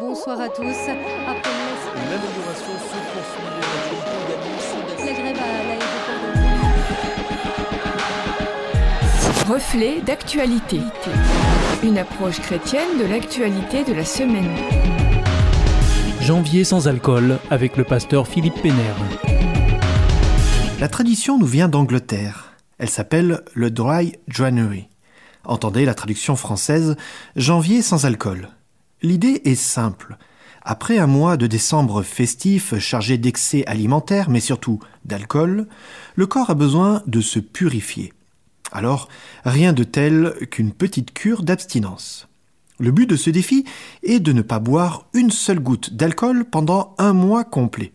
Bonsoir à tous. Après L'amélioration se poursuit. la grève à l'aéroport de Reflet d'actualité. Une approche chrétienne de l'actualité de la semaine. Janvier sans alcool avec le pasteur Philippe Pénère. La tradition nous vient d'Angleterre. Elle s'appelle le Dry January. Entendez la traduction française Janvier sans alcool. L'idée est simple. Après un mois de décembre festif chargé d'excès alimentaires, mais surtout d'alcool, le corps a besoin de se purifier. Alors, rien de tel qu'une petite cure d'abstinence. Le but de ce défi est de ne pas boire une seule goutte d'alcool pendant un mois complet.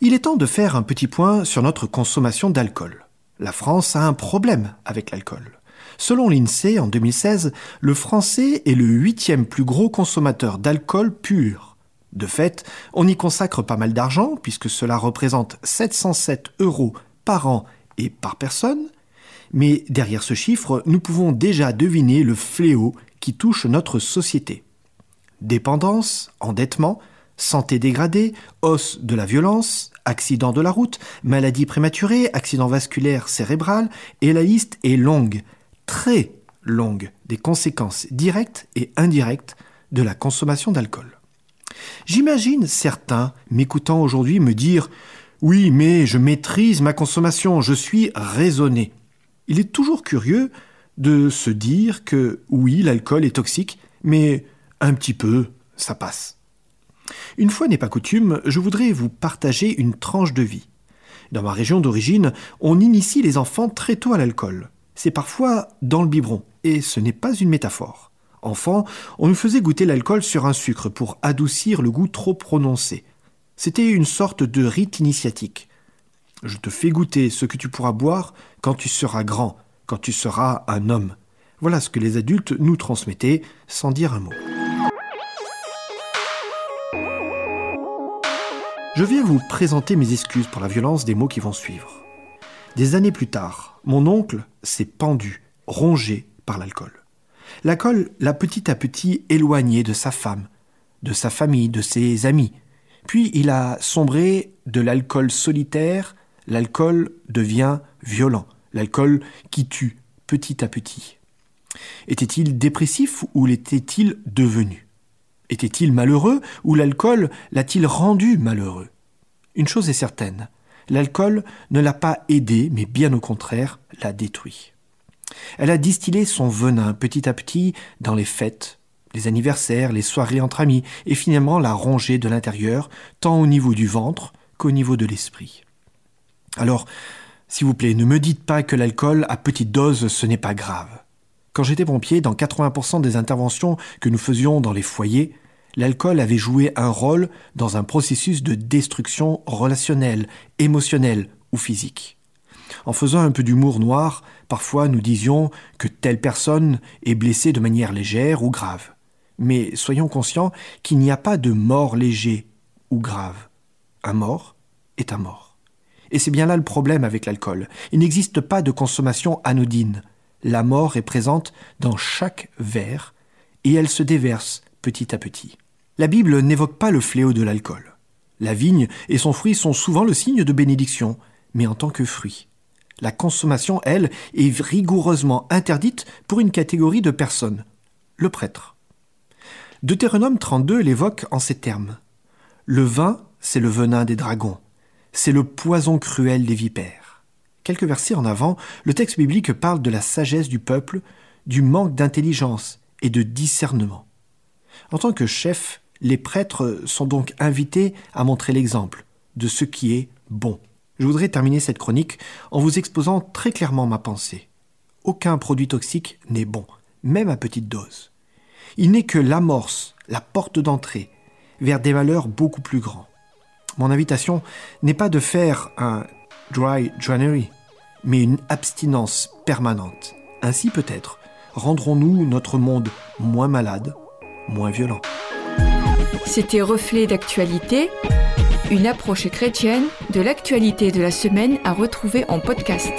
Il est temps de faire un petit point sur notre consommation d'alcool. La France a un problème avec l'alcool. Selon l'INSEE, en 2016, le français est le huitième plus gros consommateur d'alcool pur. De fait, on y consacre pas mal d'argent, puisque cela représente 707 euros par an et par personne. Mais derrière ce chiffre, nous pouvons déjà deviner le fléau qui touche notre société. Dépendance, endettement, santé dégradée, hausse de la violence, accident de la route, maladie prématurée, accident vasculaire cérébral, et la liste est longue très longue des conséquences directes et indirectes de la consommation d'alcool. J'imagine certains m'écoutant aujourd'hui me dire Oui, mais je maîtrise ma consommation, je suis raisonné. Il est toujours curieux de se dire que oui, l'alcool est toxique, mais un petit peu, ça passe. Une fois n'est pas coutume, je voudrais vous partager une tranche de vie. Dans ma région d'origine, on initie les enfants très tôt à l'alcool c'est parfois dans le biberon, et ce n'est pas une métaphore. Enfant, on nous faisait goûter l'alcool sur un sucre pour adoucir le goût trop prononcé. C'était une sorte de rite initiatique. Je te fais goûter ce que tu pourras boire quand tu seras grand, quand tu seras un homme. Voilà ce que les adultes nous transmettaient sans dire un mot. Je viens vous présenter mes excuses pour la violence des mots qui vont suivre. Des années plus tard, mon oncle s'est pendu, rongé par l'alcool. L'alcool l'a petit à petit éloigné de sa femme, de sa famille, de ses amis. Puis il a sombré de l'alcool solitaire, l'alcool devient violent, l'alcool qui tue petit à petit. Était-il dépressif ou l'était-il devenu? Était-il malheureux ou l'alcool l'a-t-il rendu malheureux? Une chose est certaine, l'alcool ne l'a pas aidé, mais bien au contraire, l'a détruit. Elle a distillé son venin petit à petit dans les fêtes, les anniversaires, les soirées entre amis, et finalement l'a rongé de l'intérieur, tant au niveau du ventre qu'au niveau de l'esprit. Alors, s'il vous plaît, ne me dites pas que l'alcool à petite dose, ce n'est pas grave. Quand j'étais pompier, dans 80% des interventions que nous faisions dans les foyers, l'alcool avait joué un rôle dans un processus de destruction relationnelle, émotionnelle ou physique. En faisant un peu d'humour noir, parfois nous disions que telle personne est blessée de manière légère ou grave. Mais soyons conscients qu'il n'y a pas de mort léger ou grave. Un mort est un mort. Et c'est bien là le problème avec l'alcool. Il n'existe pas de consommation anodine. La mort est présente dans chaque verre et elle se déverse petit à petit. La Bible n'évoque pas le fléau de l'alcool. La vigne et son fruit sont souvent le signe de bénédiction, mais en tant que fruit. La consommation, elle, est rigoureusement interdite pour une catégorie de personnes, le prêtre. Deutéronome 32 l'évoque en ces termes. Le vin, c'est le venin des dragons, c'est le poison cruel des vipères. Quelques versets en avant, le texte biblique parle de la sagesse du peuple, du manque d'intelligence et de discernement. En tant que chef, les prêtres sont donc invités à montrer l'exemple de ce qui est bon. Je voudrais terminer cette chronique en vous exposant très clairement ma pensée. Aucun produit toxique n'est bon, même à petite dose. Il n'est que l'amorce, la porte d'entrée vers des malheurs beaucoup plus grands. Mon invitation n'est pas de faire un dry January, mais une abstinence permanente. Ainsi peut-être rendrons-nous notre monde moins malade, moins violent. C'était Reflet d'actualité, une approche chrétienne de l'actualité de la semaine à retrouver en podcast.